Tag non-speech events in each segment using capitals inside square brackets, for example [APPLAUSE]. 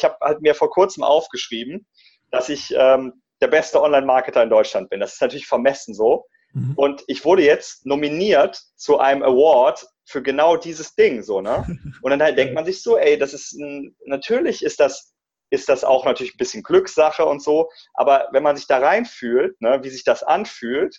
Ich habe halt mir vor kurzem aufgeschrieben, dass ich ähm, der beste Online-Marketer in Deutschland bin. Das ist natürlich vermessen so. Mhm. Und ich wurde jetzt nominiert zu einem Award für genau dieses Ding, so, ne? [LAUGHS] Und dann halt denkt man sich so, ey, das ist ein, natürlich ist das, ist das auch natürlich ein bisschen Glückssache und so, aber wenn man sich da reinfühlt, ne, wie sich das anfühlt,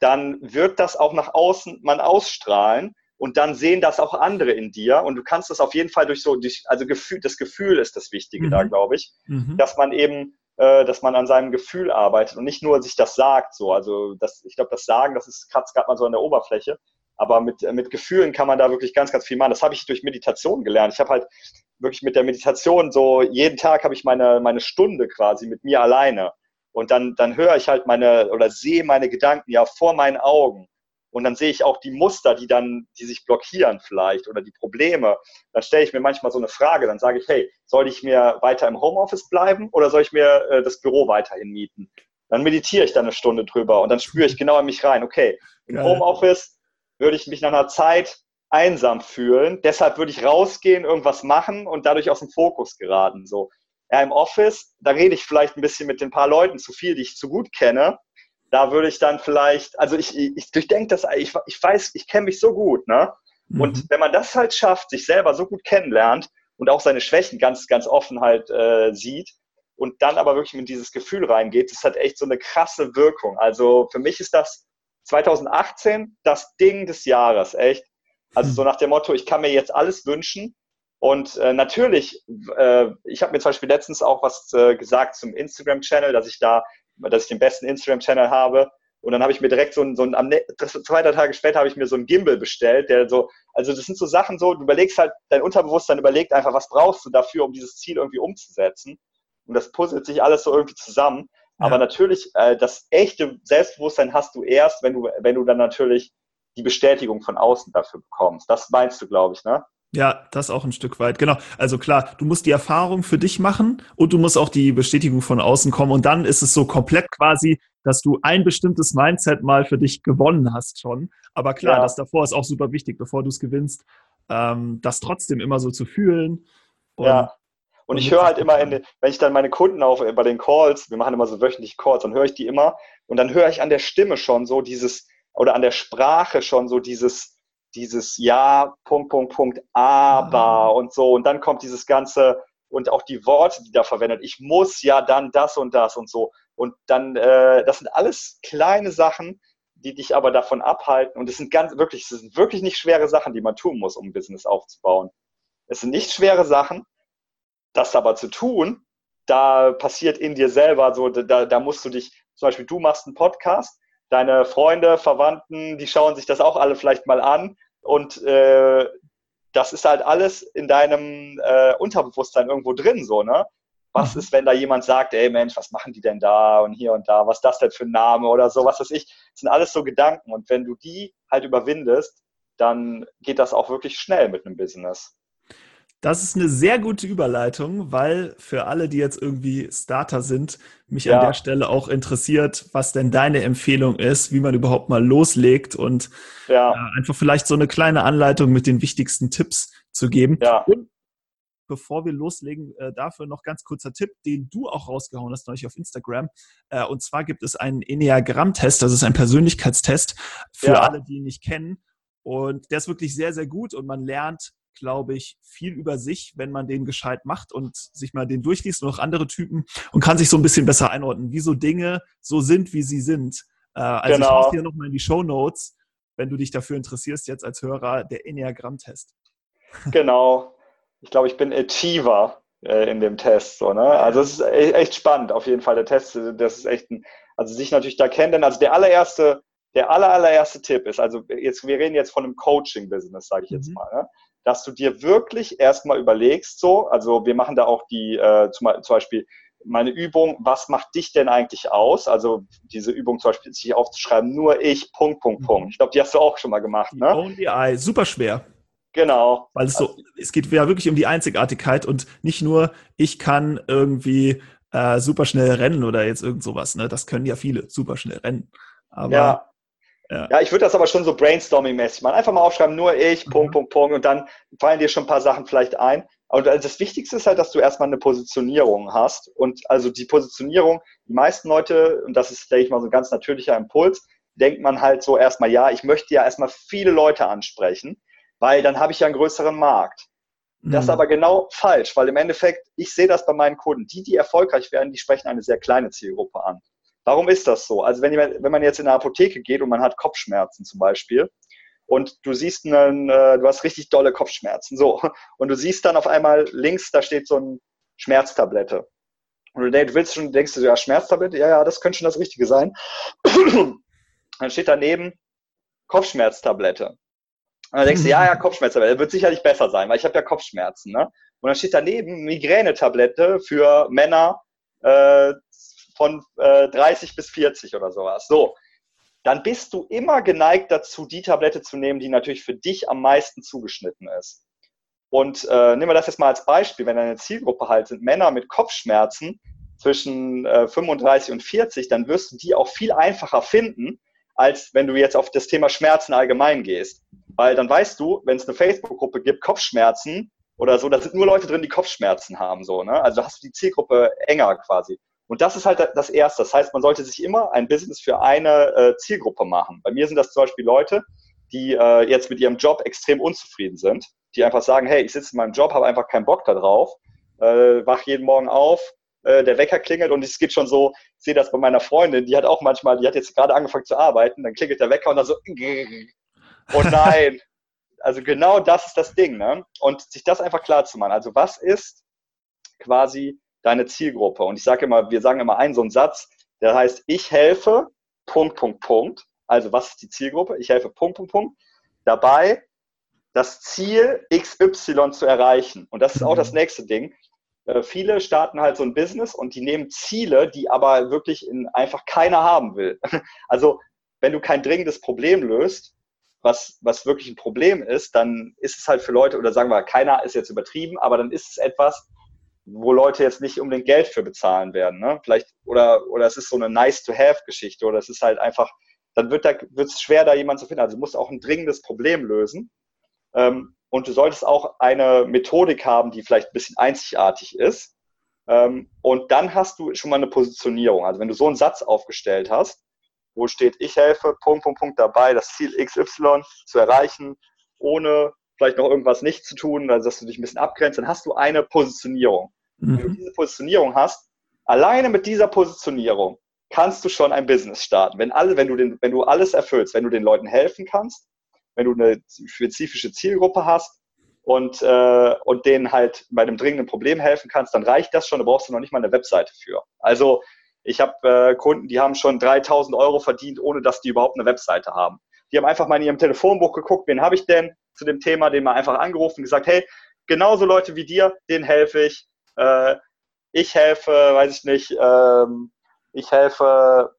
dann wird das auch nach außen man ausstrahlen und dann sehen das auch andere in dir und du kannst das auf jeden Fall durch so, durch, also Gefühl, das Gefühl ist das Wichtige mhm. da, glaube ich, mhm. dass man eben äh, dass man an seinem Gefühl arbeitet und nicht nur sich das sagt. So, also das, ich glaube, das Sagen, das ist kratzt gerade mal so an der Oberfläche. Aber mit, mit Gefühlen kann man da wirklich ganz, ganz viel machen. Das habe ich durch Meditation gelernt. Ich habe halt wirklich mit der Meditation so, jeden Tag habe ich meine, meine Stunde quasi mit mir alleine. Und dann, dann höre ich halt meine oder sehe meine Gedanken ja vor meinen Augen. Und dann sehe ich auch die Muster, die dann, die sich blockieren vielleicht oder die Probleme. Dann stelle ich mir manchmal so eine Frage. Dann sage ich, hey, soll ich mir weiter im Homeoffice bleiben oder soll ich mir äh, das Büro weiterhin mieten? Dann meditiere ich da eine Stunde drüber und dann spüre ich genau in mich rein. Okay, im. Homeoffice würde ich mich nach einer Zeit einsam fühlen. Deshalb würde ich rausgehen, irgendwas machen und dadurch aus dem Fokus geraten. So, ja, im Office, da rede ich vielleicht ein bisschen mit den paar Leuten zu viel, die ich zu gut kenne da würde ich dann vielleicht, also ich, ich durchdenke das, ich, ich weiß, ich kenne mich so gut, ne? Mhm. Und wenn man das halt schafft, sich selber so gut kennenlernt und auch seine Schwächen ganz, ganz offen halt äh, sieht und dann aber wirklich mit dieses Gefühl reingeht, das hat echt so eine krasse Wirkung. Also für mich ist das 2018 das Ding des Jahres, echt. Also so nach dem Motto, ich kann mir jetzt alles wünschen. Und äh, natürlich, äh, ich habe mir zum Beispiel letztens auch was äh, gesagt zum Instagram-Channel, dass ich da dass ich den besten Instagram-Channel habe. Und dann habe ich mir direkt so ein, so ein am zwei, drei Tage später habe ich mir so ein Gimbal bestellt, der so, also das sind so Sachen so, du überlegst halt, dein Unterbewusstsein überlegt einfach, was brauchst du dafür, um dieses Ziel irgendwie umzusetzen. Und das puzzelt sich alles so irgendwie zusammen. Ja. Aber natürlich, äh, das echte Selbstbewusstsein hast du erst, wenn du, wenn du dann natürlich die Bestätigung von außen dafür bekommst. Das meinst du, glaube ich, ne? Ja, das auch ein Stück weit. Genau. Also klar, du musst die Erfahrung für dich machen und du musst auch die Bestätigung von außen kommen. Und dann ist es so komplett quasi, dass du ein bestimmtes Mindset mal für dich gewonnen hast schon. Aber klar, ja. das davor ist auch super wichtig, bevor du es gewinnst, ähm, das trotzdem immer so zu fühlen. Und, ja. Und ich höre halt immer, in, wenn ich dann meine Kunden auf bei den Calls, wir machen immer so wöchentlich Calls, dann höre ich die immer und dann höre ich an der Stimme schon so dieses, oder an der Sprache schon so dieses, dieses Ja, Punkt, Punkt, Punkt, aber ah. und so. Und dann kommt dieses ganze und auch die Worte, die da verwendet. Ich muss ja dann das und das und so. Und dann, äh, das sind alles kleine Sachen, die dich aber davon abhalten. Und es sind ganz wirklich, es sind wirklich nicht schwere Sachen, die man tun muss, um ein Business aufzubauen. Es sind nicht schwere Sachen. Das aber zu tun, da passiert in dir selber so, da, da musst du dich, zum Beispiel du machst einen Podcast, deine Freunde, Verwandten, die schauen sich das auch alle vielleicht mal an und äh, das ist halt alles in deinem äh, Unterbewusstsein irgendwo drin, so, ne? Was mhm. ist, wenn da jemand sagt, ey Mensch, was machen die denn da und hier und da, was ist das denn für ein Name oder so, was weiß ich. Das sind alles so Gedanken. Und wenn du die halt überwindest, dann geht das auch wirklich schnell mit einem Business. Das ist eine sehr gute Überleitung, weil für alle, die jetzt irgendwie Starter sind, mich ja. an der Stelle auch interessiert, was denn deine Empfehlung ist, wie man überhaupt mal loslegt und ja. äh, einfach vielleicht so eine kleine Anleitung mit den wichtigsten Tipps zu geben. Ja. Und bevor wir loslegen, äh, dafür noch ganz kurzer Tipp, den du auch rausgehauen hast neulich auf Instagram. Äh, und zwar gibt es einen Enneagramm-Test, das ist ein Persönlichkeitstest für alle, die ihn nicht kennen. Und der ist wirklich sehr, sehr gut und man lernt glaube ich, viel über sich, wenn man den gescheit macht und sich mal den durchliest und auch andere Typen und kann sich so ein bisschen besser einordnen, wie so Dinge so sind, wie sie sind. Äh, also genau. ich mache hier nochmal in die Show Notes, wenn du dich dafür interessierst, jetzt als Hörer, der Enneagramm-Test. Genau. Ich glaube, ich bin Achiever äh, in dem Test. So, ne? Also es ist e-, echt spannend, auf jeden Fall, der Test. Das ist echt ein, also sich natürlich da kennen, denn also der allererste, der aller, allererste Tipp ist, also jetzt, wir reden jetzt von einem Coaching-Business, sage ich jetzt mhm. mal. Ne? Dass du dir wirklich erstmal überlegst, so, also wir machen da auch die, äh, zum, zum Beispiel meine Übung, was macht dich denn eigentlich aus? Also diese Übung zum Beispiel sich aufzuschreiben, nur ich, Punkt, Punkt, Punkt. Mhm. Ich glaube, die hast du auch schon mal gemacht, ne? Only I, super schwer. Genau. Weil es so, es geht ja wirklich um die Einzigartigkeit und nicht nur, ich kann irgendwie äh, super schnell rennen oder jetzt irgend sowas, ne? Das können ja viele, super schnell rennen. Aber ja. Ja, ja ich würde das aber schon so brainstorming-mäßig machen. Einfach mal aufschreiben, nur ich, mhm. Punkt, Punkt, Punkt. Und dann fallen dir schon ein paar Sachen vielleicht ein. Und also das Wichtigste ist halt, dass du erstmal eine Positionierung hast. Und also die Positionierung, die meisten Leute, und das ist, denke ich mal, so ein ganz natürlicher Impuls, denkt man halt so erstmal, ja, ich möchte ja erstmal viele Leute ansprechen, weil dann habe ich ja einen größeren Markt. Das ist mhm. aber genau falsch, weil im Endeffekt, ich sehe das bei meinen Kunden, die, die erfolgreich werden, die sprechen eine sehr kleine Zielgruppe an. Warum ist das so? Also wenn, wenn man jetzt in eine Apotheke geht und man hat Kopfschmerzen zum Beispiel und du siehst einen, äh, du hast richtig dolle Kopfschmerzen, so, und du siehst dann auf einmal links, da steht so ein Schmerztablette. Und du willst schon, denkst du, ja, Schmerztablette, ja, ja, das könnte schon das Richtige sein. [CLEARS THROAT] dann steht daneben Kopfschmerztablette. Und dann denkst du, ja, ja, Kopfschmerztablette, wird sicherlich besser sein, weil ich habe ja Kopfschmerzen. Ne? Und dann steht daneben Migränetablette für Männer äh, von äh, 30 bis 40 oder sowas. So, dann bist du immer geneigt dazu, die Tablette zu nehmen, die natürlich für dich am meisten zugeschnitten ist. Und äh, nehmen wir das jetzt mal als Beispiel, wenn deine Zielgruppe halt sind Männer mit Kopfschmerzen zwischen äh, 35 und 40, dann wirst du die auch viel einfacher finden, als wenn du jetzt auf das Thema Schmerzen allgemein gehst. Weil dann weißt du, wenn es eine Facebook-Gruppe gibt, Kopfschmerzen oder so, da sind nur Leute drin, die Kopfschmerzen haben. So, ne? Also hast du die Zielgruppe enger quasi. Und das ist halt das Erste. Das heißt, man sollte sich immer ein Business für eine äh, Zielgruppe machen. Bei mir sind das zum Beispiel Leute, die äh, jetzt mit ihrem Job extrem unzufrieden sind, die einfach sagen, hey, ich sitze in meinem Job, habe einfach keinen Bock da drauf, äh, wach jeden Morgen auf, äh, der Wecker klingelt und es geht schon so, ich sehe das bei meiner Freundin, die hat auch manchmal, die hat jetzt gerade angefangen zu arbeiten, dann klingelt der Wecker und dann so, oh nein. [LAUGHS] also genau das ist das Ding, ne? Und sich das einfach klar zu machen. Also was ist quasi deine Zielgruppe? Und ich sage immer, wir sagen immer einen so einen Satz, der heißt, ich helfe, Punkt, Punkt, Punkt. Also was ist die Zielgruppe? Ich helfe, Punkt, Punkt, Punkt. Dabei das Ziel XY zu erreichen. Und das ist auch das mhm. nächste Ding. Äh, viele starten halt so ein Business und die nehmen Ziele, die aber wirklich in, einfach keiner haben will. [LAUGHS] Also wenn du kein dringendes Problem löst, was, was wirklich ein Problem ist, dann ist es halt für Leute, oder sagen wir, keiner ist jetzt übertrieben, aber dann ist es etwas, wo Leute jetzt nicht unbedingt Geld für bezahlen werden. Ne? Vielleicht, oder, oder es ist so eine nice-to-have-Geschichte, oder es ist halt einfach, dann wird es schwer, da jemanden zu finden. Also du musst auch ein dringendes Problem lösen. Ähm, und du solltest auch eine Methodik haben, die vielleicht ein bisschen einzigartig ist. Ähm, und dann hast du schon mal eine Positionierung. Also wenn du so einen Satz aufgestellt hast, wo steht, ich helfe, Punkt, Punkt, Punkt dabei, das Ziel XY zu erreichen, ohne vielleicht noch irgendwas nicht zu tun, also dass du dich ein bisschen abgrenzt, dann hast du eine Positionierung. Mhm. Wenn du diese Positionierung hast, alleine mit dieser Positionierung kannst du schon ein Business starten. Wenn, alle, wenn, du den, wenn du alles erfüllst, wenn du den Leuten helfen kannst, wenn du eine spezifische Zielgruppe hast und, äh, und denen halt bei einem dringenden Problem helfen kannst, dann reicht das schon, da brauchst du noch nicht mal eine Webseite für. Also ich habe äh, Kunden, die haben schon 3000 Euro verdient, ohne dass die überhaupt eine Webseite haben. Die haben einfach mal in ihrem Telefonbuch geguckt, wen habe ich denn zu dem Thema, den mal einfach angerufen und gesagt, hey, genauso Leute wie dir, denen helfe ich. Äh, ich helfe, weiß ich nicht, ähm, ich helfe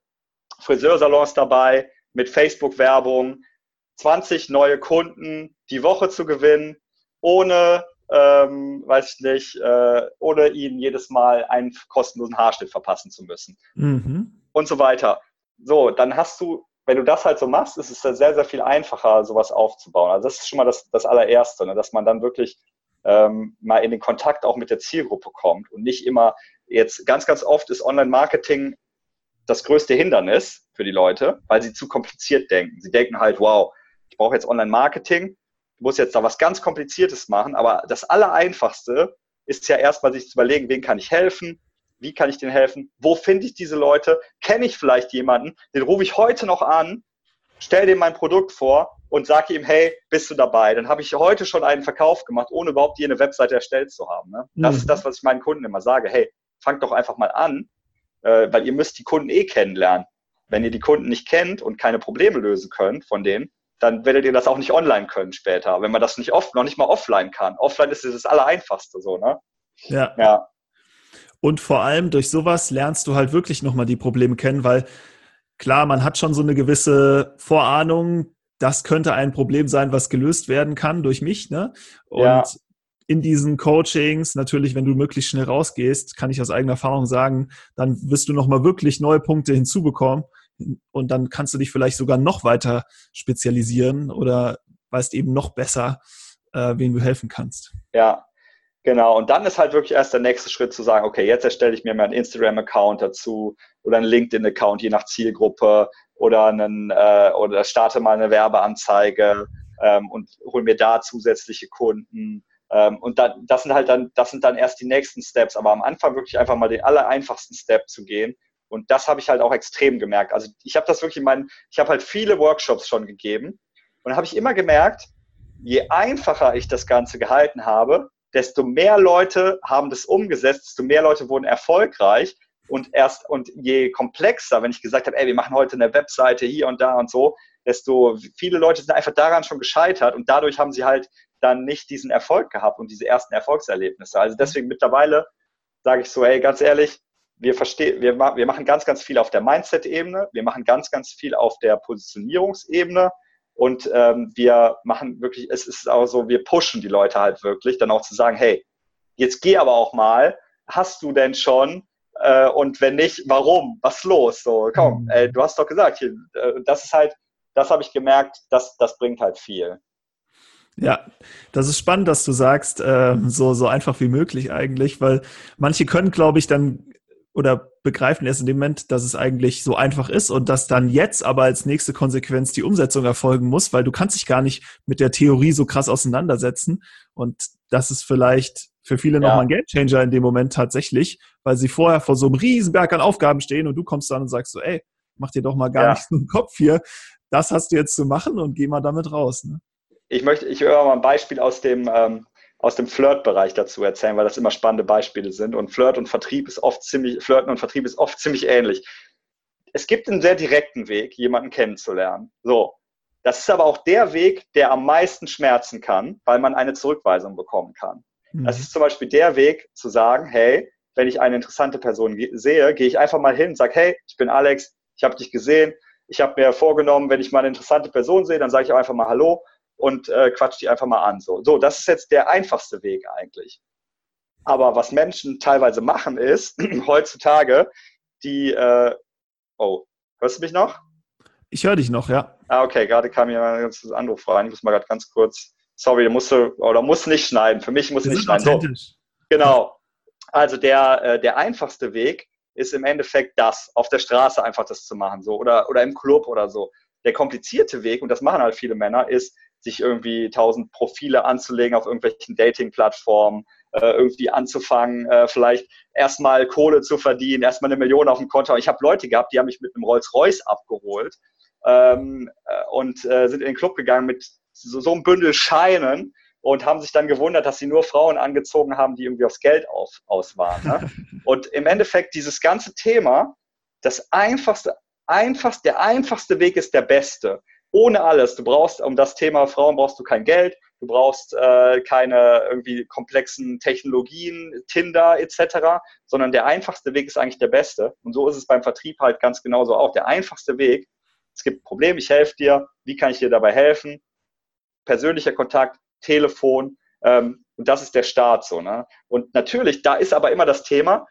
Friseursalons dabei mit Facebook-Werbung, 20 neue Kunden die Woche zu gewinnen, ohne, ähm, weiß ich nicht, äh, ohne ihnen jedes Mal einen kostenlosen Haarschnitt verpassen zu müssen. Mhm. Und so weiter. So, dann hast du, wenn du das halt so machst, ist es sehr, sehr viel einfacher, sowas aufzubauen. Also das ist schon mal das, das allererste, ne? dass man dann wirklich ähm, mal in den Kontakt auch mit der Zielgruppe kommt und nicht immer jetzt ganz, ganz oft ist Online-Marketing das größte Hindernis für die Leute, weil sie zu kompliziert denken. Sie denken halt, wow, ich brauche jetzt Online-Marketing, ich muss jetzt da was ganz Kompliziertes machen, aber das Allereinfachste ist ja erstmal sich zu überlegen, wen kann ich helfen, wie kann ich denen helfen, wo finde ich diese Leute, kenne ich vielleicht jemanden, den rufe ich heute noch an, stell dem mein Produkt vor und sage ihm, hey, bist du dabei? Dann habe ich heute schon einen Verkauf gemacht, ohne überhaupt hier eine Webseite erstellt zu haben. Ne? Das mhm. ist das, was ich meinen Kunden immer sage. Hey, fangt doch einfach mal an, äh, weil ihr müsst die Kunden eh kennenlernen. Wenn ihr die Kunden nicht kennt und keine Probleme lösen könnt von denen, dann werdet ihr das auch nicht online können später, wenn man das nicht oft, noch nicht mal offline kann. Offline ist das Allereinfachste so, ne? Ja. ja. Und vor allem durch sowas lernst du halt wirklich nochmal die Probleme kennen, weil klar, man hat schon so eine gewisse Vorahnung, das könnte ein Problem sein, was gelöst werden kann durch mich, ne? Und ja. in diesen Coachings, natürlich, wenn du möglichst schnell rausgehst, kann ich aus eigener Erfahrung sagen, dann wirst du nochmal wirklich neue Punkte hinzubekommen und dann kannst du dich vielleicht sogar noch weiter spezialisieren oder weißt eben noch besser, äh, wem du helfen kannst. Ja, Genau, und dann ist halt wirklich erst der nächste Schritt zu sagen, okay, jetzt erstelle ich mir mal einen Instagram-Account dazu oder einen LinkedIn-Account, je nach Zielgruppe oder einen äh, oder starte mal eine Werbeanzeige ähm, und hol mir da zusätzliche Kunden. Ähm, und dann, das sind halt dann, das sind dann erst die nächsten Steps. Aber am Anfang wirklich einfach mal den aller einfachsten Step zu gehen. Und das habe ich halt auch extrem gemerkt. Also ich habe das wirklich in meinen, ich habe halt viele Workshops schon gegeben und habe ich immer gemerkt, je einfacher ich das Ganze gehalten habe, desto mehr Leute haben das umgesetzt, desto mehr Leute wurden erfolgreich und erst und je komplexer, wenn ich gesagt habe, ey, wir machen heute eine Webseite hier und da und so, desto viele Leute sind einfach daran schon gescheitert und dadurch haben sie halt dann nicht diesen Erfolg gehabt und diese ersten Erfolgserlebnisse. Also deswegen mittlerweile sage ich so, ey, ganz ehrlich, wir verstehen, wir, wir machen ganz, ganz viel auf der Mindset-Ebene, wir machen ganz, ganz viel auf der Positionierungsebene und ähm, wir machen wirklich, es ist auch so, wir pushen die Leute halt wirklich, dann auch zu sagen, hey, jetzt geh aber auch mal, hast du denn schon äh, und wenn nicht, warum? Was los? So, komm, mhm. ey, du hast doch gesagt, hier, äh, das ist halt, das habe ich gemerkt, das, das bringt halt viel. Ja, das ist spannend, dass du sagst, äh, so, so einfach wie möglich eigentlich, weil manche können, glaube ich, dann oder begreifen erst in dem Moment, dass es eigentlich so einfach ist und dass dann jetzt aber als nächste Konsequenz die Umsetzung erfolgen muss, weil du kannst dich gar nicht mit der Theorie so krass auseinandersetzen. Und das ist vielleicht für viele ja. nochmal ein Gamechanger in dem Moment tatsächlich, weil sie vorher vor so einem Riesenberg an Aufgaben stehen und du kommst dann und sagst so, ey, mach dir doch mal gar ja. nicht so einen Kopf hier. Das hast du jetzt zu machen und geh mal damit raus. Ne? Ich möchte, ich höre mal ein Beispiel aus dem, ähm, aus dem Flirt-Bereich dazu erzählen, weil das immer spannende Beispiele sind. Und Flirt und Vertrieb ist oft ziemlich, Flirten und Vertrieb ist oft ziemlich ähnlich. Es gibt einen sehr direkten Weg, jemanden kennenzulernen. So. Das ist aber auch der Weg, der am meisten schmerzen kann, weil man eine Zurückweisung bekommen kann. Mhm. Das ist zum Beispiel der Weg zu sagen, hey, wenn ich eine interessante Person sehe, gehe ich einfach mal hin und sage, hey, ich bin Alex, ich habe dich gesehen, ich habe mir vorgenommen, wenn ich mal eine interessante Person sehe, dann sage ich auch einfach mal Hallo und äh, quatscht die einfach mal an. So. so, das ist jetzt der einfachste Weg eigentlich. Aber was Menschen teilweise machen ist, [CLEARS THROAT] heutzutage, die, äh, oh, hörst du mich noch? Ich höre dich noch, ja. Ah, okay, gerade kam hier ein ganzes Anruf rein. Ich muss mal gerade ganz kurz, sorry, du musst, oder musst nicht schneiden. Für mich muss nicht schneiden. So, genau. Also der, äh, der einfachste Weg ist im Endeffekt das, auf der Straße einfach das zu machen, so, oder, oder im Club oder so. Der komplizierte Weg, und das machen halt viele Männer, ist, sich irgendwie tausend Profile anzulegen auf irgendwelchen Dating-Plattformen, äh, irgendwie anzufangen, äh, vielleicht erstmal Kohle zu verdienen, erstmal eine Million auf dem Konto. Ich habe Leute gehabt, die haben mich mit einem Rolls-Royce abgeholt ähm, äh, und äh, sind in den Club gegangen mit so, so einem Bündel Scheinen und haben sich dann gewundert, dass sie nur Frauen angezogen haben, die irgendwie aufs Geld auf, aus waren. Ne? [LAUGHS] und im Endeffekt dieses ganze Thema, das einfachste, einfachst, der einfachste Weg ist der beste ohne alles. Du brauchst, um das Thema Frauen brauchst du kein Geld, du brauchst äh, keine irgendwie komplexen Technologien, Tinder etc., sondern der einfachste Weg ist eigentlich der beste. Und so ist es beim Vertrieb halt ganz genauso auch. Der einfachste Weg, es gibt ein Problem, ich helfe dir, wie kann ich dir dabei helfen? Persönlicher Kontakt, Telefon, ähm, und das ist der Start so. Ne? Und natürlich, da ist aber immer das Thema,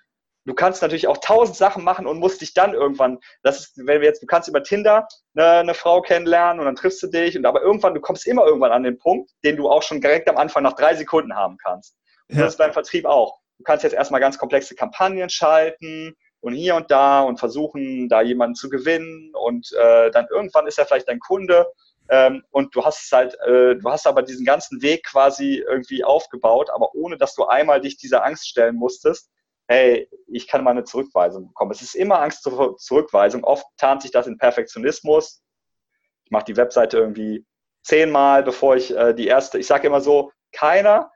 Du kannst natürlich auch tausend Sachen machen und musst dich dann irgendwann, das ist, wenn wir jetzt, du kannst über Tinder eine, eine Frau kennenlernen und dann triffst du dich und aber irgendwann, du kommst immer irgendwann an den Punkt, den du auch schon direkt am Anfang nach drei Sekunden haben kannst. Und ja. das ist beim Vertrieb auch. Du kannst jetzt erstmal ganz komplexe Kampagnen schalten und hier und da und versuchen, da jemanden zu gewinnen und äh, dann irgendwann ist er vielleicht dein Kunde ähm, und du hast halt, äh, du hast aber diesen ganzen Weg quasi irgendwie aufgebaut, aber ohne dass du einmal dich dieser Angst stellen musstest, hey, ich kann mal eine Zurückweisung bekommen. Es ist immer Angst zur Zurückweisung. Oft tarnt sich das in Perfektionismus. Ich mache die Webseite irgendwie zehnmal, bevor ich äh, die erste, ich sage immer so, keiner,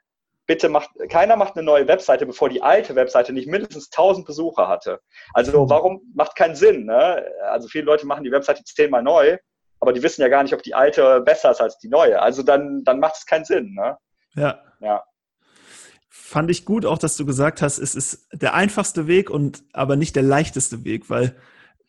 bitte macht, keiner macht eine neue Webseite, bevor die alte Webseite nicht mindestens 1000 Besucher hatte. Also mhm. warum macht keinen Sinn? Ne? Also viele Leute machen die Webseite zehnmal neu, aber die wissen ja gar nicht, ob die alte besser ist als die neue. Also dann, dann macht es keinen Sinn. Ne? Ja. Ja fand ich gut auch, dass du gesagt hast, es ist der einfachste Weg und aber nicht der leichteste Weg, weil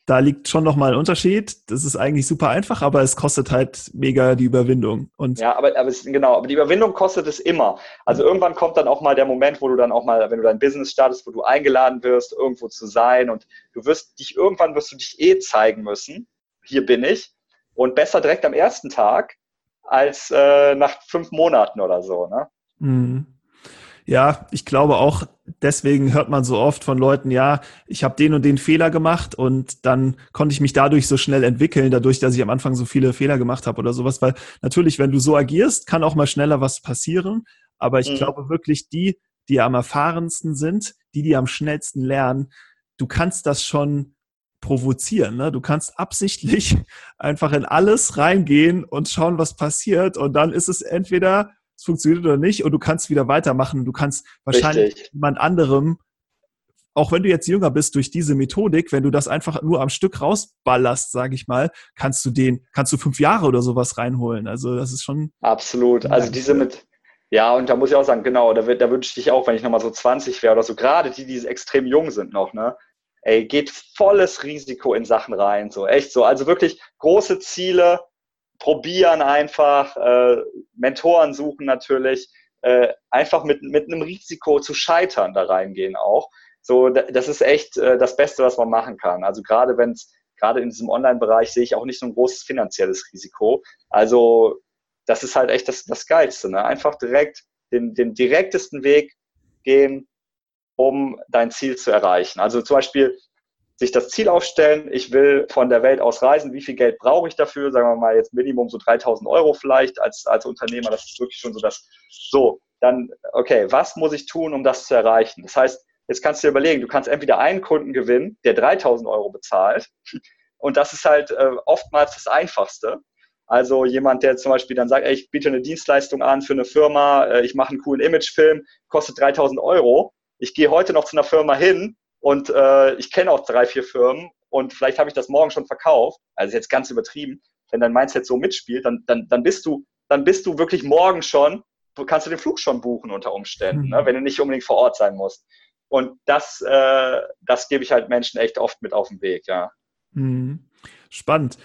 da liegt schon nochmal ein Unterschied. Das ist eigentlich super einfach, aber es kostet halt mega die Überwindung. Und ja, aber, aber es, genau, aber die Überwindung kostet es immer. Also irgendwann kommt dann auch mal der Moment, wo du dann auch mal, wenn du dein Business startest, wo du eingeladen wirst, irgendwo zu sein und du wirst dich, irgendwann wirst du dich eh zeigen müssen. Hier bin ich. Und besser direkt am ersten Tag als äh, nach fünf Monaten oder so. Ne? Mhm. Ja, ich glaube auch, deswegen hört man so oft von Leuten, ja, ich habe den und den Fehler gemacht und dann konnte ich mich dadurch so schnell entwickeln, dadurch, dass ich am Anfang so viele Fehler gemacht habe oder sowas. Weil natürlich, wenn du so agierst, kann auch mal schneller was passieren. Aber ich mhm. glaube wirklich, die, die am erfahrensten sind, die, die am schnellsten lernen, du kannst das schon provozieren. Ne? Du kannst absichtlich [LAUGHS] einfach in alles reingehen und schauen, was passiert. Und dann ist es entweder es funktioniert oder nicht und du kannst wieder weitermachen. Du kannst wahrscheinlich Richtig. jemand anderem, auch wenn du jetzt jünger bist, durch diese Methodik, wenn du das einfach nur am Stück rausballerst, sage ich mal, kannst du den, kannst du fünf Jahre oder sowas reinholen. Also das ist schon. Absolut. Also diese mit, ja, und da muss ich auch sagen, genau, da, da wünsche ich auch, wenn ich nochmal so 20 wäre oder so, gerade die, die extrem jung sind noch, ne? Ey, geht volles Risiko in Sachen rein, so echt so. Also wirklich große Ziele, probieren einfach, äh, Mentoren suchen natürlich, äh, einfach mit, mit einem Risiko zu scheitern da reingehen auch. So, das ist echt äh, das Beste, was man machen kann. Also gerade wenn es, gerade in diesem Online-Bereich sehe ich auch nicht so ein großes finanzielles Risiko. Also das ist halt echt das, das Geilste. Ne? Einfach direkt den, den direktesten Weg gehen, um dein Ziel zu erreichen. Also zum Beispiel, sich das Ziel aufstellen, ich will von der Welt aus reisen, wie viel Geld brauche ich dafür? Sagen wir mal jetzt Minimum so 3000 Euro vielleicht als, als Unternehmer, das ist wirklich schon so das, so, dann, okay, was muss ich tun, um das zu erreichen? Das heißt, jetzt kannst du dir überlegen, du kannst entweder einen Kunden gewinnen, der 3000 Euro bezahlt [LAUGHS] und das ist halt äh, oftmals das Einfachste. Also jemand, der zum Beispiel dann sagt, ey, ich biete eine Dienstleistung an für eine Firma, äh, ich mache einen coolen Imagefilm, kostet 3000 Euro. Ich gehe heute noch zu einer Firma hin, und äh, ich kenne auch drei, vier Firmen und vielleicht habe ich das morgen schon verkauft. Also jetzt ganz übertrieben. Wenn dein Mindset so mitspielt, dann, dann, dann bist du, dann bist du wirklich morgen schon, kannst du den Flug schon buchen unter Umständen, mhm. ne, wenn du nicht unbedingt vor Ort sein musst. Und das, äh, das gebe ich halt Menschen echt oft mit auf den Weg, ja. Mhm. Spannend.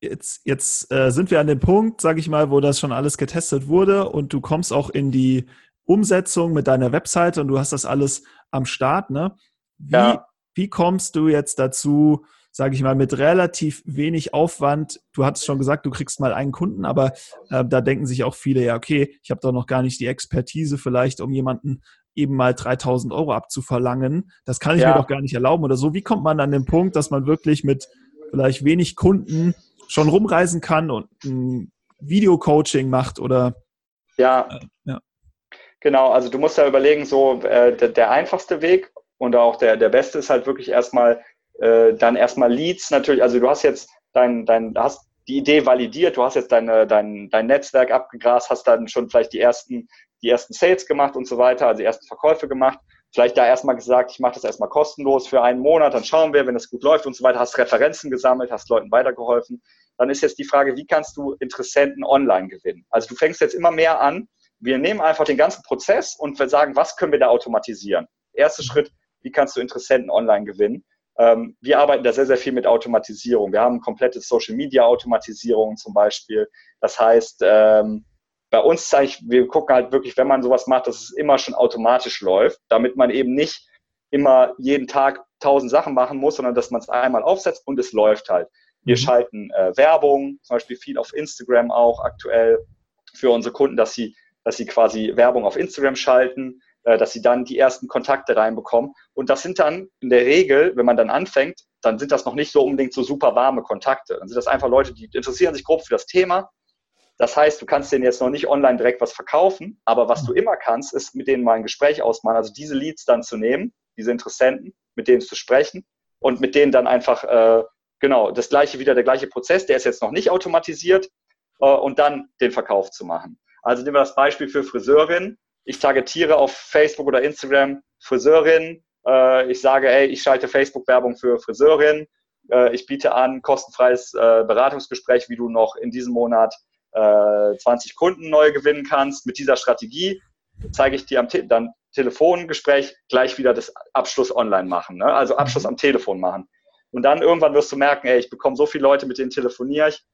Jetzt, jetzt äh, sind wir an dem Punkt, sage ich mal, wo das schon alles getestet wurde und du kommst auch in die Umsetzung mit deiner Webseite und du hast das alles am Start, ne? Wie, ja. wie kommst du jetzt dazu, sage ich mal, mit relativ wenig Aufwand? Du hattest schon gesagt, du kriegst mal einen Kunden, aber äh, da denken sich auch viele, ja, okay, ich habe doch noch gar nicht die Expertise vielleicht, um jemanden eben mal 3000 Euro abzuverlangen. Das kann ich ja. mir doch gar nicht erlauben oder so. Wie kommt man an den Punkt, dass man wirklich mit vielleicht wenig Kunden schon rumreisen kann und ein Videocoaching macht oder ja. Äh, ja. Genau, also du musst ja überlegen, so äh, der, der, einfachste Weg und auch der, der beste ist halt wirklich erstmal, äh, dann erstmal Leads natürlich. Also du hast jetzt dein, dein, hast die Idee validiert, du hast jetzt deine, dein, dein Netzwerk abgegrast, hast dann schon vielleicht die ersten, die ersten Sales gemacht und so weiter, also die ersten Verkäufe gemacht. Vielleicht da erstmal gesagt, ich mache das erstmal kostenlos für einen Monat, dann schauen wir, wenn das gut läuft und so weiter, hast Referenzen gesammelt, hast Leuten weitergeholfen. Dann ist jetzt die Frage, wie kannst du Interessenten online gewinnen? Also du fängst jetzt immer mehr an. Wir nehmen einfach den ganzen Prozess und wir sagen, was können wir da automatisieren? Erster Schritt, wie kannst du Interessenten online gewinnen. Ähm, wir arbeiten da sehr, sehr viel mit Automatisierung. Wir haben komplette Social-Media-Automatisierung zum Beispiel. Das heißt, ähm, bei uns zeige ich, wir gucken halt wirklich, wenn man sowas macht, dass es immer schon automatisch läuft, damit man eben nicht immer jeden Tag tausend Sachen machen muss, sondern dass man es einmal aufsetzt und es läuft halt. Wir mhm. schalten äh, Werbung, zum Beispiel viel auf Instagram auch aktuell für unsere Kunden, dass sie, dass sie quasi Werbung auf Instagram schalten. Äh, dass sie dann die ersten Kontakte reinbekommen. Und das sind dann in der Regel, wenn man dann anfängt, dann sind das noch nicht so unbedingt so super warme Kontakte. Dann sind das einfach Leute, die interessieren sich grob für das Thema. Das heißt, du kannst denen jetzt noch nicht online direkt was verkaufen, aber was du immer kannst, ist mit denen mal ein Gespräch ausmachen, also diese Leads dann zu nehmen, diese Interessenten, mit denen zu sprechen und mit denen dann einfach, äh, genau, das gleiche wieder, der gleiche Prozess, der ist jetzt noch nicht automatisiert äh, und dann den Verkauf zu machen. Also nehmen wir das Beispiel für Friseurinnen ich targetiere auf Facebook oder Instagram Friseurin. Äh, ich sage, ey, ich schalte Facebook-Werbung für Friseurin. Äh, ich biete an kostenfreies äh, Beratungsgespräch, wie du noch in diesem Monat 20 Kunden neu gewinnen kannst. Mit dieser Strategie zeige ich dir am Te dann Telefongespräch gleich wieder das Abschluss online machen. Ne? Also Abschluss am Telefon machen. Und dann irgendwann wirst du merken, ey, ich bekomme so viele Leute, mit denen telefoniere ich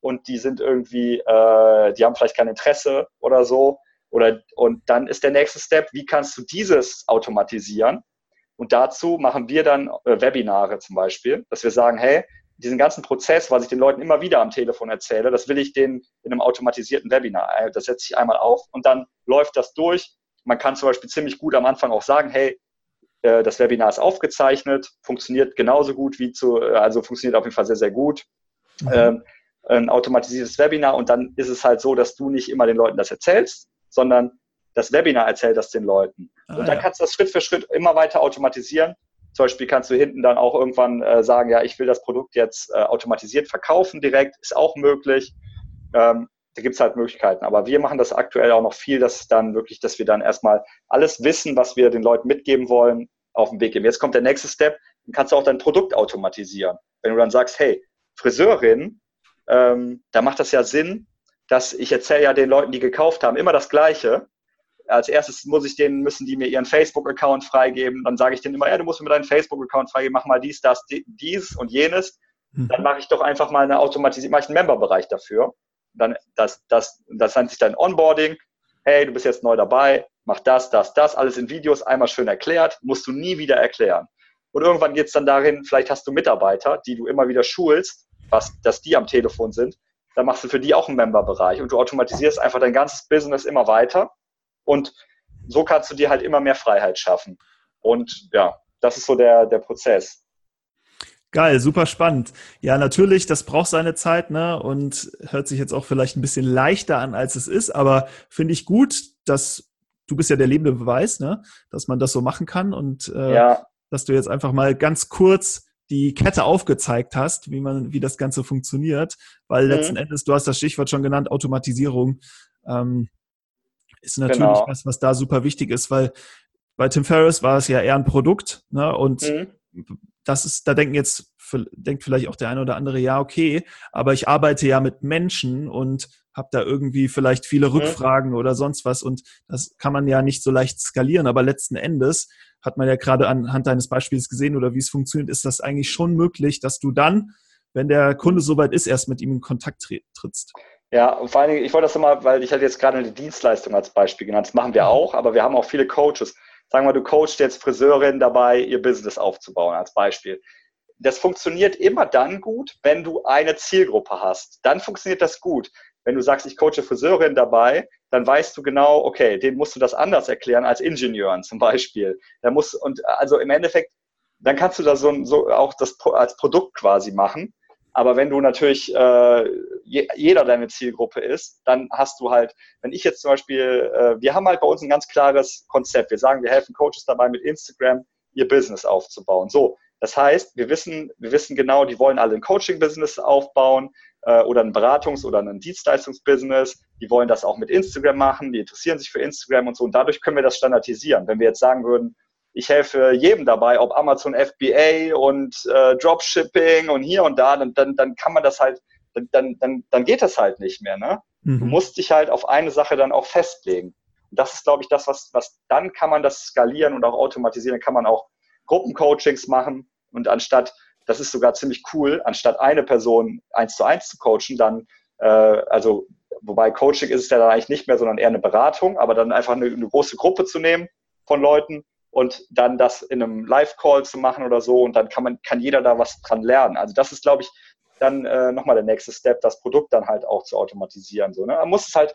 und die sind irgendwie, äh, die haben vielleicht kein Interesse oder so. Oder, und dann ist der nächste Step, wie kannst du dieses automatisieren? Und dazu machen wir dann äh, Webinare zum Beispiel, dass wir sagen, hey, diesen ganzen Prozess, was ich den Leuten immer wieder am Telefon erzähle, das will ich denen in einem automatisierten Webinar. Äh, das setze ich einmal auf und dann läuft das durch man kann zum Beispiel ziemlich gut am Anfang auch sagen, hey, äh, das Webinar ist aufgezeichnet, funktioniert genauso gut wie zu, also funktioniert auf jeden Fall sehr, sehr gut. Mhm. Ähm, ein automatisiertes Webinar und dann ist es halt so, dass du nicht immer den Leuten das erzählst, sondern das Webinar erzählt das den Leuten. Ah, und dann ja. kannst du das Schritt für Schritt immer weiter automatisieren. Zum Beispiel kannst du hinten dann auch irgendwann äh, sagen, ja, ich will das Produkt jetzt äh, automatisiert verkaufen direkt, ist auch möglich. Ähm, da gibt es halt Möglichkeiten. Aber wir machen das aktuell auch noch viel, dass dann wirklich, dass wir dann erstmal alles wissen, was wir den Leuten mitgeben wollen, auf den Weg geben. Jetzt kommt der nächste Step, dann kannst du auch dein Produkt automatisieren. Wenn du dann sagst, hey, Friseurin, ähm, da macht das ja Sinn, dass ich erzähle ja den Leuten, die gekauft haben, immer das Gleiche. Als erstes muss ich denen, müssen die mir ihren Facebook-Account freigeben. Dann sage ich denen immer, ja, du musst mir deinen Facebook-Account freigeben, mach mal dies, das, dies und jenes. Mhm. Dann mache ich doch einfach mal eine automatisierte, mache ich einen Member-Bereich dafür dann das, das, das nennt sich dann Onboarding. Hey, du bist jetzt neu dabei, mach das, das, das, alles in Videos einmal schön erklärt, musst du nie wieder erklären. Und irgendwann geht es dann darin, vielleicht hast du Mitarbeiter, die du immer wieder schulst, was, dass die am Telefon sind. Dann machst du für die auch einen Member-Bereich und du automatisierst einfach dein ganzes Business immer weiter. Und so kannst du dir halt immer mehr Freiheit schaffen. Und ja, das ist so der, der Prozess. Geil, super spannend. Ja, natürlich, das braucht seine Zeit, ne? Und hört sich jetzt auch vielleicht ein bisschen leichter an, als es ist, aber finde ich gut, dass du bist ja der lebende Beweis, ne? Dass man das so machen kann und äh, ja. dass du jetzt einfach mal ganz kurz die Kette aufgezeigt hast, wie man, wie das Ganze funktioniert, weil mhm. letzten Endes, du hast das Stichwort schon genannt, Automatisierung ähm, ist natürlich genau. was, was da super wichtig ist, weil bei Tim Ferriss war es ja eher ein Produkt, ne? Und mhm das ist, da denken jetzt, denkt vielleicht auch der eine oder andere, ja, okay, aber ich arbeite ja mit Menschen und habe da irgendwie vielleicht viele mhm. Rückfragen oder sonst was und das kann man ja nicht so leicht skalieren, aber letzten Endes hat man ja gerade anhand deines Beispiels gesehen oder wie es funktioniert, ist das eigentlich schon möglich, dass du dann, wenn der Kunde soweit ist, erst mit ihm in Kontakt trittst. Ja, und vor allen Dingen, ich wollte das immer, weil ich hatte jetzt gerade eine Dienstleistung als Beispiel genannt, das machen wir mhm. auch, aber wir haben auch viele Coaches sagen wir, du coachst jetzt Friseurinnen dabei, ihr Business aufzubauen, als Beispiel. Das funktioniert immer dann gut, wenn du eine Zielgruppe hast. Dann funktioniert das gut. Wenn du sagst, ich coache Friseurinnen dabei, dann weißt du genau, okay, denen musst du das anders erklären als Ingenieuren zum Beispiel. Da muss, und also im Endeffekt, dann kannst du da so, so auch das als Produkt quasi machen. Aber wenn du natürlich äh, je, jeder deine Zielgruppe ist, dann hast du halt, wenn ich jetzt zum Beispiel, äh, wir haben halt bei uns ein ganz klares Konzept. Wir sagen, wir helfen Coaches dabei, mit Instagram ihr Business aufzubauen. So, das heißt, wir wissen, wir wissen genau, die wollen alle ein Coaching-Business aufbauen äh, oder ein Beratungs- oder ein Dienstleistungsbusiness. Die wollen das auch mit Instagram machen, die interessieren sich für Instagram und so. Und dadurch können wir das standardisieren. Wenn wir jetzt sagen würden, ich helfe jedem dabei, ob Amazon FBA und äh, Dropshipping und hier und da, dann, dann, dann kann man das halt, dann, dann, dann geht das halt nicht mehr. Ne? Mhm. Du musst dich halt auf eine Sache dann auch festlegen. Und das ist, glaube ich, das, was, was dann kann man das skalieren und auch automatisieren, dann kann man auch Gruppencoachings machen und anstatt, das ist sogar ziemlich cool, anstatt eine Person eins zu eins zu coachen, dann, äh, also wobei Coaching ist es ja dann eigentlich nicht mehr, sondern eher eine Beratung, aber dann einfach eine, eine große Gruppe zu nehmen von Leuten und dann das in einem Live-Call zu machen oder so und dann kann man, kann jeder da was dran lernen. Also das ist, glaube ich, dann äh, nochmal der nächste Step, das Produkt dann halt auch zu automatisieren. So, ne? Man muss es halt,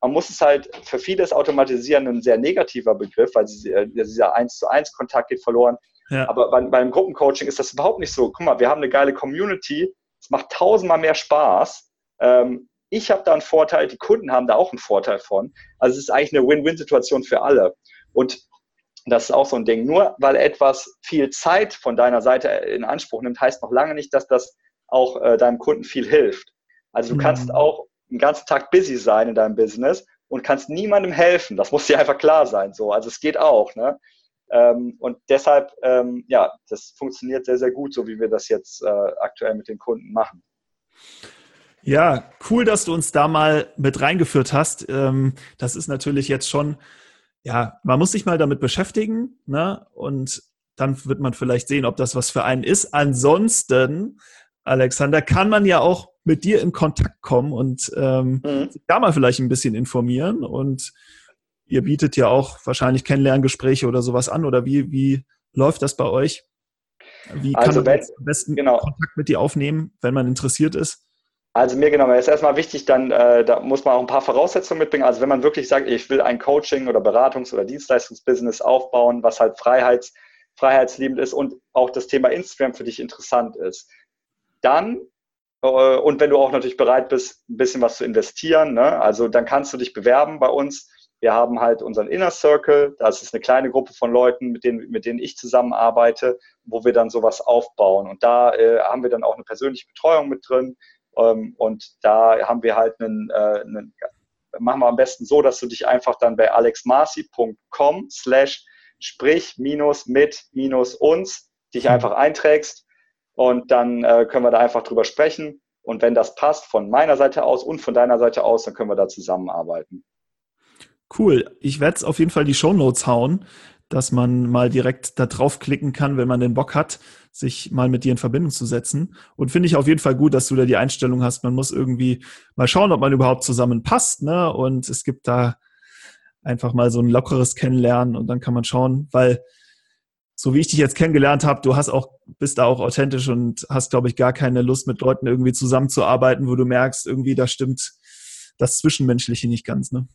man muss es halt, für viele ist Automatisieren ein sehr negativer Begriff, weil äh, dieser 1 zu 1 Kontakt geht verloren. Ja. Aber bei, beim Gruppencoaching ist das überhaupt nicht so. Guck mal, wir haben eine geile Community, es macht tausendmal mehr Spaß. Ähm, ich habe da einen Vorteil, die Kunden haben da auch einen Vorteil von. Also es ist eigentlich eine Win-Win-Situation für alle. Und das ist auch so ein Ding. Nur weil etwas viel Zeit von deiner Seite in Anspruch nimmt, heißt noch lange nicht, dass das auch äh, deinem Kunden viel hilft. Also du mhm. kannst auch den ganzen Tag busy sein in deinem Business und kannst niemandem helfen. Das muss dir einfach klar sein. So, also es geht auch. Ne? Ähm, und deshalb, ähm, ja, das funktioniert sehr, sehr gut, so wie wir das jetzt äh, aktuell mit den Kunden machen. Ja, cool, dass du uns da mal mit reingeführt hast. Ähm, das ist natürlich jetzt schon ja, man muss sich mal damit beschäftigen, ne? Und dann wird man vielleicht sehen, ob das was für einen ist. Ansonsten, Alexander, kann man ja auch mit dir in Kontakt kommen und ähm, mhm. sich da mal vielleicht ein bisschen informieren. Und ihr bietet ja auch wahrscheinlich Kennenlerngespräche oder sowas an. Oder wie, wie läuft das bei euch? Wie kann also, man am besten genau. Kontakt mit dir aufnehmen, wenn man interessiert ist? Also mir genommen, ist erstmal wichtig, dann äh, da muss man auch ein paar Voraussetzungen mitbringen. Also wenn man wirklich sagt, ich will ein Coaching oder Beratungs- oder Dienstleistungsbusiness aufbauen, was halt freiheits, freiheitsliebend ist und auch das Thema Instagram für dich interessant ist, dann äh, und wenn du auch natürlich bereit bist, ein bisschen was zu investieren, ne? also dann kannst du dich bewerben bei uns. Wir haben halt unseren Inner Circle, das ist eine kleine Gruppe von Leuten, mit denen, mit denen ich zusammenarbeite, wo wir dann sowas aufbauen. Und da äh, haben wir dann auch eine persönliche Betreuung mit drin. Ähm, und da haben wir halt einen, äh, einen, machen wir am besten so, dass du dich einfach dann bei alexmarci.com slash sprich minus mit minus uns dich mhm. einfach einträgst und dann äh, können wir da einfach drüber sprechen. Und wenn das passt von meiner Seite aus und von deiner Seite aus, dann können wir da zusammenarbeiten. Cool. Ich werde es auf jeden Fall die Show Notes hauen, dass man mal direkt da draufklicken kann, wenn man den Bock hat, sich mal mit dir in Verbindung zu setzen. Und finde ich auf jeden Fall gut, dass du da die Einstellung hast. Man muss irgendwie mal schauen, ob man überhaupt zusammenpasst. Ne? Und es gibt da einfach mal so ein lockeres Kennenlernen und dann kann man schauen, weil so wie ich dich jetzt kennengelernt habe, du hast auch, bist da auch authentisch und hast, glaube ich, gar keine Lust, mit Leuten irgendwie zusammenzuarbeiten, wo du merkst, irgendwie, da stimmt das Zwischenmenschliche nicht ganz, ne?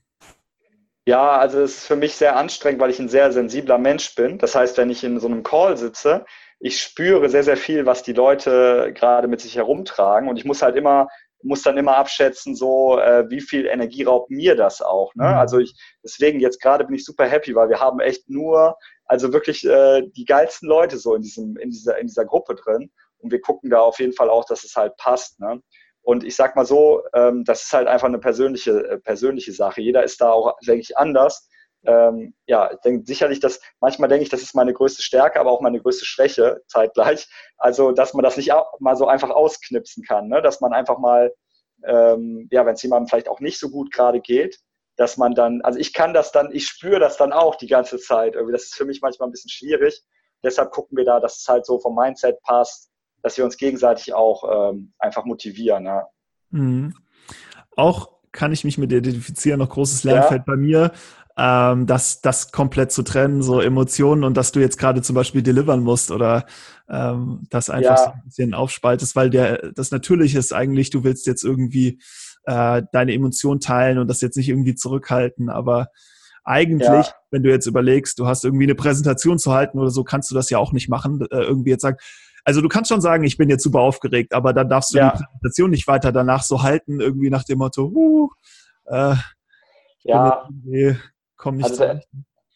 Ja, also es ist für mich sehr anstrengend, weil ich ein sehr sensibler Mensch bin. Das heißt, wenn ich in so einem Call sitze, ich spüre sehr, sehr viel, was die Leute gerade mit sich herumtragen und ich muss halt immer muss dann immer abschätzen, so äh, wie viel Energie raubt mir das auch. Ne? Mhm. Also ich deswegen jetzt gerade bin ich super happy, weil wir haben echt nur also wirklich äh, die geilsten Leute so in diesem in dieser in dieser Gruppe drin und wir gucken da auf jeden Fall auch, dass es halt passt. Ne? Und ich sag mal so, ähm, das ist halt einfach eine persönliche äh, persönliche Sache. Jeder ist da auch denke ich anders ähm, ja, ich denke sicherlich, dass manchmal denke ich, das ist meine größte Stärke, aber auch meine größte Schwäche zeitgleich. Also, dass man das nicht mal so einfach ausknipsen kann, ne? dass man einfach mal, ähm, ja, wenn es jemandem vielleicht auch nicht so gut gerade geht, dass man dann, also ich kann das dann, ich spüre das dann auch die ganze Zeit. Irgendwie, das ist für mich manchmal ein bisschen schwierig. Deshalb gucken wir da, dass es halt so vom Mindset passt, dass wir uns gegenseitig auch ähm, einfach motivieren. Ne? Mhm. Auch kann ich mich mit identifizieren, noch großes Lernfeld ja. bei mir ähm, das, das komplett zu trennen, so Emotionen und dass du jetzt gerade zum Beispiel delivern musst oder ähm, das einfach ja. so ein bisschen aufspaltest, weil der das natürlich ist eigentlich, du willst jetzt irgendwie äh, deine Emotionen teilen und das jetzt nicht irgendwie zurückhalten, aber eigentlich, ja. wenn du jetzt überlegst, du hast irgendwie eine Präsentation zu halten oder so, kannst du das ja auch nicht machen, äh, irgendwie jetzt sagen, also du kannst schon sagen, ich bin jetzt super aufgeregt, aber dann darfst du ja. die Präsentation nicht weiter danach so halten, irgendwie nach dem Motto, uh, äh, ja komme nicht also,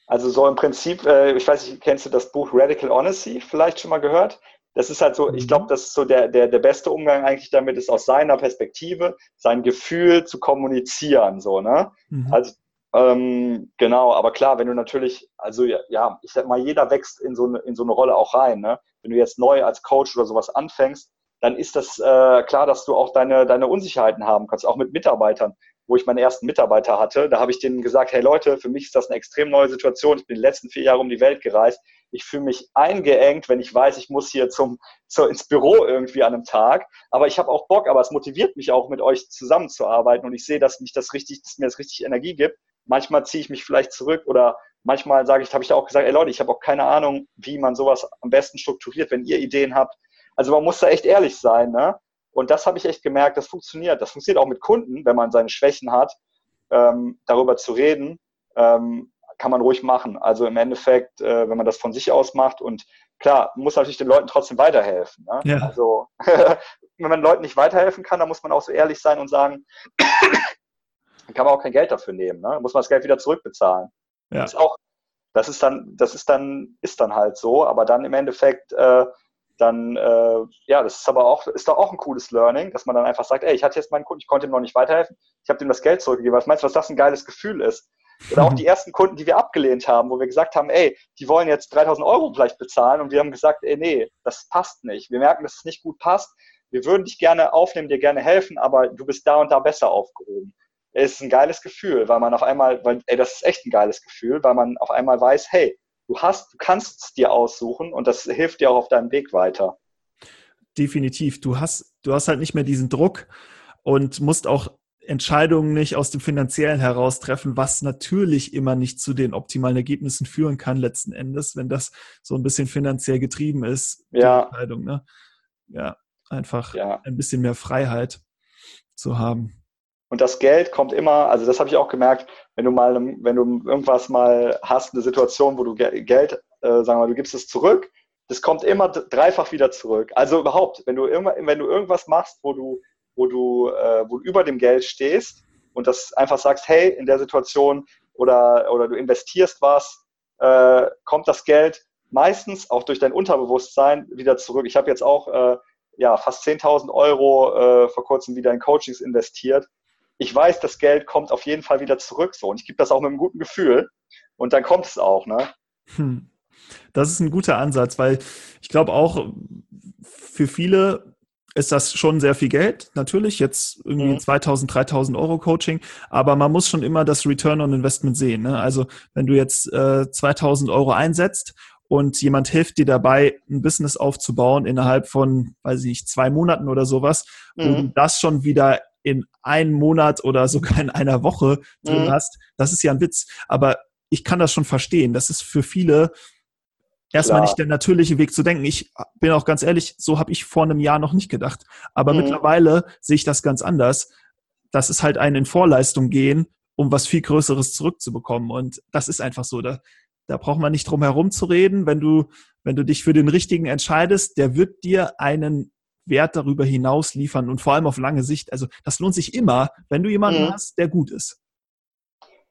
also so im Prinzip, äh, ich weiß nicht, kennst du das Buch Radical Honesty vielleicht schon mal gehört? Das ist halt so, ich glaube, mhm. das ist so der, der, der beste Umgang eigentlich damit ist, aus seiner Perspektive sein Gefühl zu kommunizieren, so, ne? Mhm. Also, ähm, genau, aber klar, wenn du natürlich, also ja, ich sag mal, jeder wächst in so eine, in so eine Rolle auch rein, ne? Wenn du jetzt neu als Coach oder sowas anfängst, dann ist das äh, klar, dass du auch deine, deine Unsicherheiten haben kannst, auch mit Mitarbeitern wo ich meinen ersten Mitarbeiter hatte. Da habe ich denen gesagt, hey Leute, für mich ist das eine extrem neue Situation. Ich bin die letzten vier Jahre um die Welt gereist. Ich fühle mich eingeengt, wenn ich weiß, ich muss hier zum, zu, ins Büro irgendwie an einem Tag. Aber ich habe auch Bock, aber es motiviert mich auch, mit euch zusammenzuarbeiten. Und ich sehe, dass mich das richtig, dass mir das richtig Energie gibt. Manchmal ziehe ich mich vielleicht zurück oder manchmal sage ich, habe ich da auch gesagt, ey Leute, ich habe auch keine Ahnung, wie man sowas am besten strukturiert, wenn ihr Ideen habt. Also man muss da echt ehrlich sein, ne? Und das habe ich echt gemerkt, das funktioniert. Das funktioniert auch mit Kunden, wenn man seine Schwächen hat, ähm, darüber zu reden, ähm, kann man ruhig machen. Also im Endeffekt, äh, wenn man das von sich aus macht und klar, muss natürlich den Leuten trotzdem weiterhelfen. Ne? Ja. Also [LAUGHS] wenn man Leuten nicht weiterhelfen kann, dann muss man auch so ehrlich sein und sagen, dann kann man auch kein Geld dafür nehmen. Ne? Dann muss man das Geld wieder zurückbezahlen. Ja. Das ist auch, das ist dann, das ist dann, ist dann halt so, aber dann im Endeffekt äh, dann, äh, ja, das ist aber auch, ist doch auch ein cooles Learning, dass man dann einfach sagt, ey, ich hatte jetzt meinen Kunden, ich konnte ihm noch nicht weiterhelfen, ich habe ihm das Geld zurückgegeben. Was meinst du, was das ein geiles Gefühl ist? Oder auch die ersten Kunden, die wir abgelehnt haben, wo wir gesagt haben, ey, die wollen jetzt 3000 Euro vielleicht bezahlen und wir haben gesagt, ey, nee, das passt nicht. Wir merken, dass es nicht gut passt. Wir würden dich gerne aufnehmen, dir gerne helfen, aber du bist da und da besser aufgehoben. Es ist ein geiles Gefühl, weil man auf einmal, weil, ey, das ist echt ein geiles Gefühl, weil man auf einmal weiß, hey, du hast, du kannst es dir aussuchen und das hilft dir auch auf deinem Weg weiter. Definitiv. Du hast, du hast halt nicht mehr diesen Druck und musst auch Entscheidungen nicht aus dem Finanziellen heraus treffen, was natürlich immer nicht zu den optimalen Ergebnissen führen kann, letzten Endes, wenn das so ein bisschen finanziell getrieben ist. Ja. Entscheidung, ne? Ja, einfach ja. ein bisschen mehr Freiheit. zu haben. Und das Geld kommt immer, also das habe ich auch gemerkt, wenn du mal, wenn du irgendwas mal hast, eine Situation, wo du Geld, äh, sagen wir mal, du gibst es zurück, das kommt immer dreifach wieder zurück. Also überhaupt, wenn du wenn du irgendwas machst, wo du, wo du, äh, wo du über dem Geld stehst und das einfach sagst, hey, in der Situation oder, oder du investierst was, äh, kommt das Geld meistens auch durch dein Unterbewusstsein wieder zurück. Ich habe jetzt auch äh, ja, fast 10.000 Euro äh, vor kurzem wieder in Coachings investiert ich weiß, das Geld kommt auf jeden Fall wieder zurück so und ich gebe das auch mit einem guten Gefühl und dann kommt es auch, ne? Hm. Das ist ein guter Ansatz, weil ich glaube auch für viele ist das schon sehr viel Geld, natürlich, jetzt irgendwie mhm. 2000, 3000 Euro Coaching, aber man muss schon immer das Return on Investment sehen. Ne? Also wenn du jetzt äh, 2000 Euro einsetzt und jemand hilft dir dabei, ein Business aufzubauen innerhalb von, weiß ich nicht, zwei Monaten oder sowas, mhm. wo du das schon wieder in einem Monat oder sogar in einer Woche drin mhm. hast, das ist ja ein Witz. Aber ich kann das schon verstehen. Das ist für viele erstmal nicht der natürliche Weg zu denken. Ich bin auch ganz ehrlich, so habe ich vor einem Jahr noch nicht gedacht. Aber mhm. mittlerweile sehe ich das ganz anders. Das ist halt ein in Vorleistung gehen, um was viel Größeres zurückzubekommen. Und das ist einfach so. Da, da braucht man nicht drum herum zu reden. Wenn du, wenn du dich für den richtigen entscheidest, der wird dir einen Wert darüber hinaus liefern und vor allem auf lange Sicht. Also das lohnt sich immer, wenn du jemanden mhm. hast, der gut ist.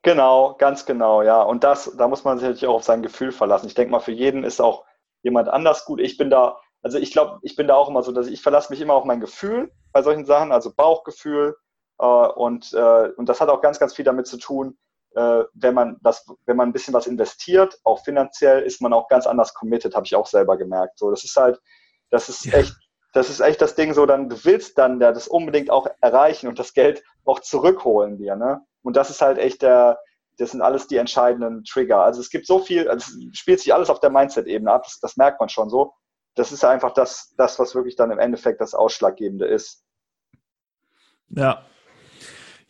Genau, ganz genau, ja. Und das, da muss man sich natürlich auch auf sein Gefühl verlassen. Ich denke mal, für jeden ist auch jemand anders gut. Ich bin da, also ich glaube, ich bin da auch immer so, dass ich, ich verlasse mich immer auf mein Gefühl bei solchen Sachen, also Bauchgefühl. Äh, und, äh, und das hat auch ganz, ganz viel damit zu tun, äh, wenn man das, wenn man ein bisschen was investiert, auch finanziell, ist man auch ganz anders committed, habe ich auch selber gemerkt. So, das ist halt, das ist ja. Das ist echt das Ding so, dann du willst dann ja, das unbedingt auch erreichen und das Geld auch zurückholen dir, ne? Und das ist halt echt der, das sind alles die entscheidenden Trigger. Also es gibt so viel, also es spielt sich alles auf der Mindset-Ebene ab, das, das, merkt man schon so. Das ist einfach das, das, was wirklich dann im Endeffekt das Ausschlaggebende ist. Ja.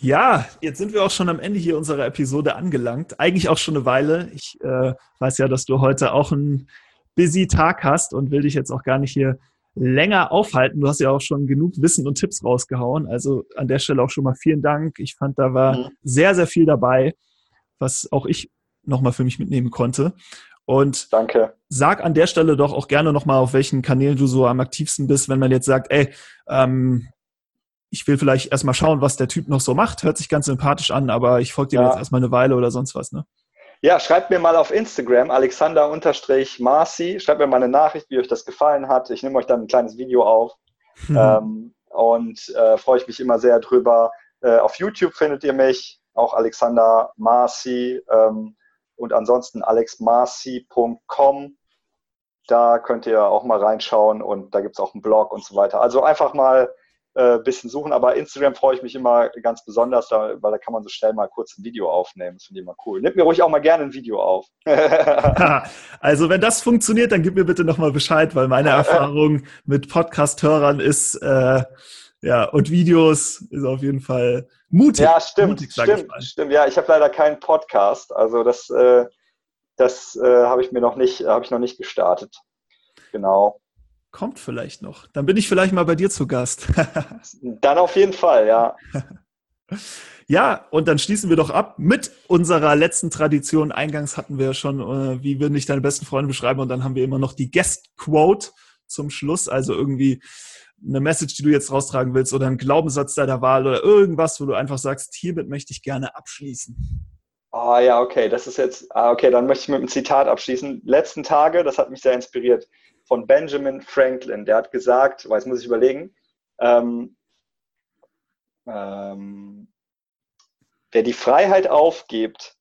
Ja, jetzt sind wir auch schon am Ende hier unserer Episode angelangt. Eigentlich auch schon eine Weile. Ich äh, weiß ja, dass du heute auch einen busy Tag hast und will dich jetzt auch gar nicht hier länger aufhalten. Du hast ja auch schon genug Wissen und Tipps rausgehauen. Also an der Stelle auch schon mal vielen Dank. Ich fand, da war mhm. sehr, sehr viel dabei, was auch ich nochmal für mich mitnehmen konnte. Und Danke. sag an der Stelle doch auch gerne nochmal, auf welchen Kanälen du so am aktivsten bist, wenn man jetzt sagt, ey, ähm, ich will vielleicht erstmal schauen, was der Typ noch so macht. Hört sich ganz sympathisch an, aber ich folge dir ja. jetzt erstmal eine Weile oder sonst was, ne? Ja, schreibt mir mal auf Instagram, Alexander-Marci, schreibt mir mal eine Nachricht, wie euch das gefallen hat. Ich nehme euch dann ein kleines Video auf hm. ähm, und äh, freue ich mich immer sehr drüber. Äh, auf YouTube findet ihr mich, auch Alexander Marci ähm, und ansonsten alexmarci.com. Da könnt ihr auch mal reinschauen und da gibt es auch einen Blog und so weiter. Also einfach mal äh, bisschen suchen. Aber Instagram freue ich mich immer ganz besonders, da, weil da kann man so schnell mal kurz ein Video aufnehmen. Das finde ich immer cool. Nimm mir ruhig auch mal gerne ein Video auf. [LAUGHS] [LAUGHS] [LAUGHS] also wenn das funktioniert, dann gib mir bitte nochmal Bescheid, weil meine Erfahrung mit Podcast-Hörern ist, äh, ja, und Videos ist auf jeden Fall mutig. Ja, stimmt, mutig, stimmt, stimmt. Ja, ich habe leider keinen Podcast. Also das, äh, das äh, habe ich mir noch nicht, habe ich noch nicht gestartet. Genau. Kommt vielleicht noch. Dann bin ich vielleicht mal bei dir zu Gast. [LAUGHS] dann auf jeden Fall, ja. [LAUGHS] Ja, und dann schließen wir doch ab mit unserer letzten Tradition. Eingangs hatten wir schon, äh, wie würden dich deine besten Freunde beschreiben, und dann haben wir immer noch die Guest-Quote zum Schluss, also irgendwie eine Message, die du jetzt raustragen willst, oder ein Glaubenssatz deiner Wahl oder irgendwas, wo du einfach sagst, hiermit möchte ich gerne abschließen. Ah oh, ja, okay, das ist jetzt, ah, okay, dann möchte ich mit einem Zitat abschließen. Letzten Tage, das hat mich sehr inspiriert von Benjamin Franklin. Der hat gesagt, weil jetzt muss ich überlegen, ähm, ähm, wer die Freiheit aufgibt,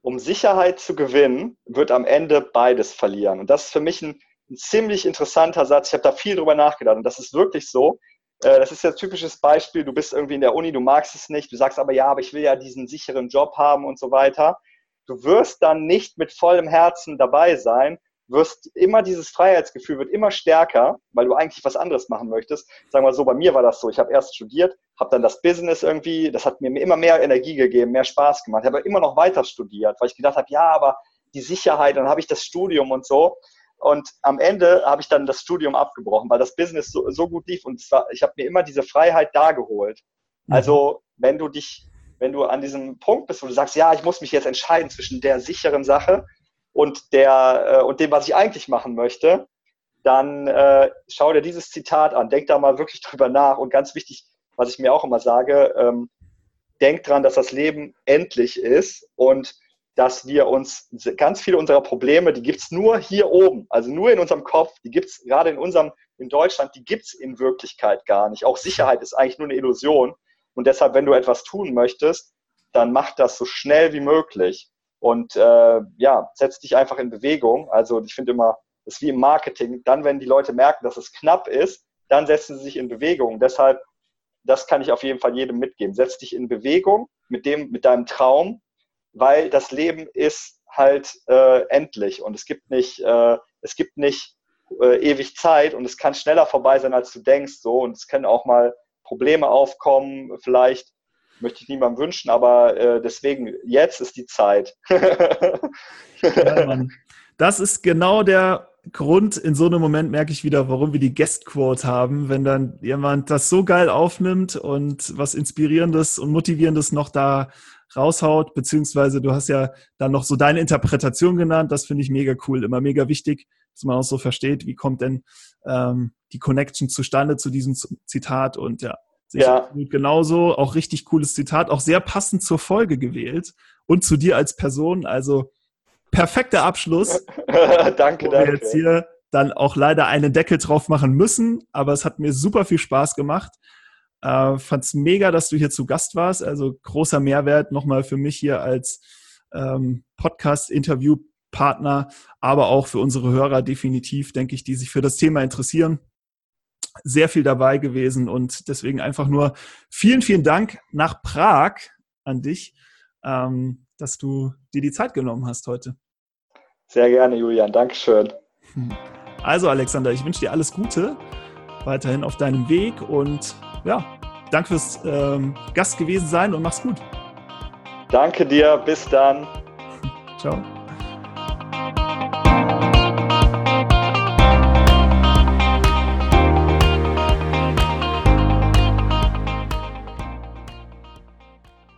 um Sicherheit zu gewinnen, wird am Ende beides verlieren. Und das ist für mich ein, ein ziemlich interessanter Satz. Ich habe da viel drüber nachgedacht und das ist wirklich so. Äh, das ist ja ein typisches Beispiel. Du bist irgendwie in der Uni, du magst es nicht, du sagst aber ja, aber ich will ja diesen sicheren Job haben und so weiter. Du wirst dann nicht mit vollem Herzen dabei sein, wirst immer dieses Freiheitsgefühl wird immer stärker, weil du eigentlich was anderes machen möchtest. Sagen wir so, bei mir war das so. Ich habe erst studiert, habe dann das Business irgendwie, das hat mir immer mehr Energie gegeben, mehr Spaß gemacht. Ich habe immer noch weiter studiert, weil ich gedacht habe, ja, aber die Sicherheit, dann habe ich das Studium und so. Und am Ende habe ich dann das Studium abgebrochen, weil das Business so, so gut lief und war, ich habe mir immer diese Freiheit da geholt. Mhm. Also, wenn du dich, wenn du an diesem Punkt bist, wo du sagst, ja, ich muss mich jetzt entscheiden zwischen der sicheren Sache und der äh, und dem, was ich eigentlich machen möchte, dann äh, schau dir dieses Zitat an, denk da mal wirklich [LAUGHS] drüber nach. Und ganz wichtig, was ich mir auch immer sage, ähm, denk dran, dass das Leben endlich ist und dass wir uns ganz viele unserer Probleme, die gibt es nur hier oben, also nur in unserem Kopf, die gibt es gerade in unserem, in Deutschland, die gibt es in Wirklichkeit gar nicht. Auch Sicherheit ist eigentlich nur eine Illusion. Und deshalb, wenn du etwas tun möchtest, dann mach das so schnell wie möglich. Und äh, ja, setz dich einfach in Bewegung. Also ich finde immer, das ist wie im Marketing. Dann, wenn die Leute merken, dass es knapp ist, dann setzen sie sich in Bewegung. Deshalb, das kann ich auf jeden Fall jedem mitgeben. Setz dich in Bewegung mit dem, mit deinem Traum, weil das Leben ist halt äh, endlich und es gibt nicht, äh, es gibt nicht äh, ewig Zeit und es kann schneller vorbei sein, als du denkst. So und es können auch mal Probleme aufkommen. Vielleicht möchte ich niemandem wünschen, aber äh, deswegen jetzt ist die Zeit. ja, [LAUGHS] das ist genau der Grund, in so einem Moment merke ich wieder, warum wir die Guest Quote haben, wenn dann jemand das so geil aufnimmt und was Inspirierendes und Motivierendes noch da raushaut, beziehungsweise du hast ja dann noch so deine Interpretation genannt, das finde ich mega cool, immer mega wichtig, dass man auch so versteht, wie kommt denn ähm, die Connection zustande zu diesem Zitat. Und ja, ja. genauso, auch richtig cooles Zitat, auch sehr passend zur Folge gewählt und zu dir als Person, also perfekter Abschluss. [LAUGHS] danke, wo danke. Wir jetzt hier dann auch leider einen Deckel drauf machen müssen, aber es hat mir super viel Spaß gemacht. Äh, fand's mega, dass du hier zu Gast warst. Also großer Mehrwert nochmal für mich hier als ähm, Podcast-Interview-Partner, aber auch für unsere Hörer definitiv, denke ich, die sich für das Thema interessieren. Sehr viel dabei gewesen und deswegen einfach nur vielen, vielen Dank nach Prag an dich, ähm, dass du dir die Zeit genommen hast heute. Sehr gerne, Julian. Dankeschön. [LAUGHS] Also, Alexander, ich wünsche dir alles Gute weiterhin auf deinem Weg und ja, danke fürs ähm, Gast gewesen sein und mach's gut. Danke dir. Bis dann. [LAUGHS] Ciao.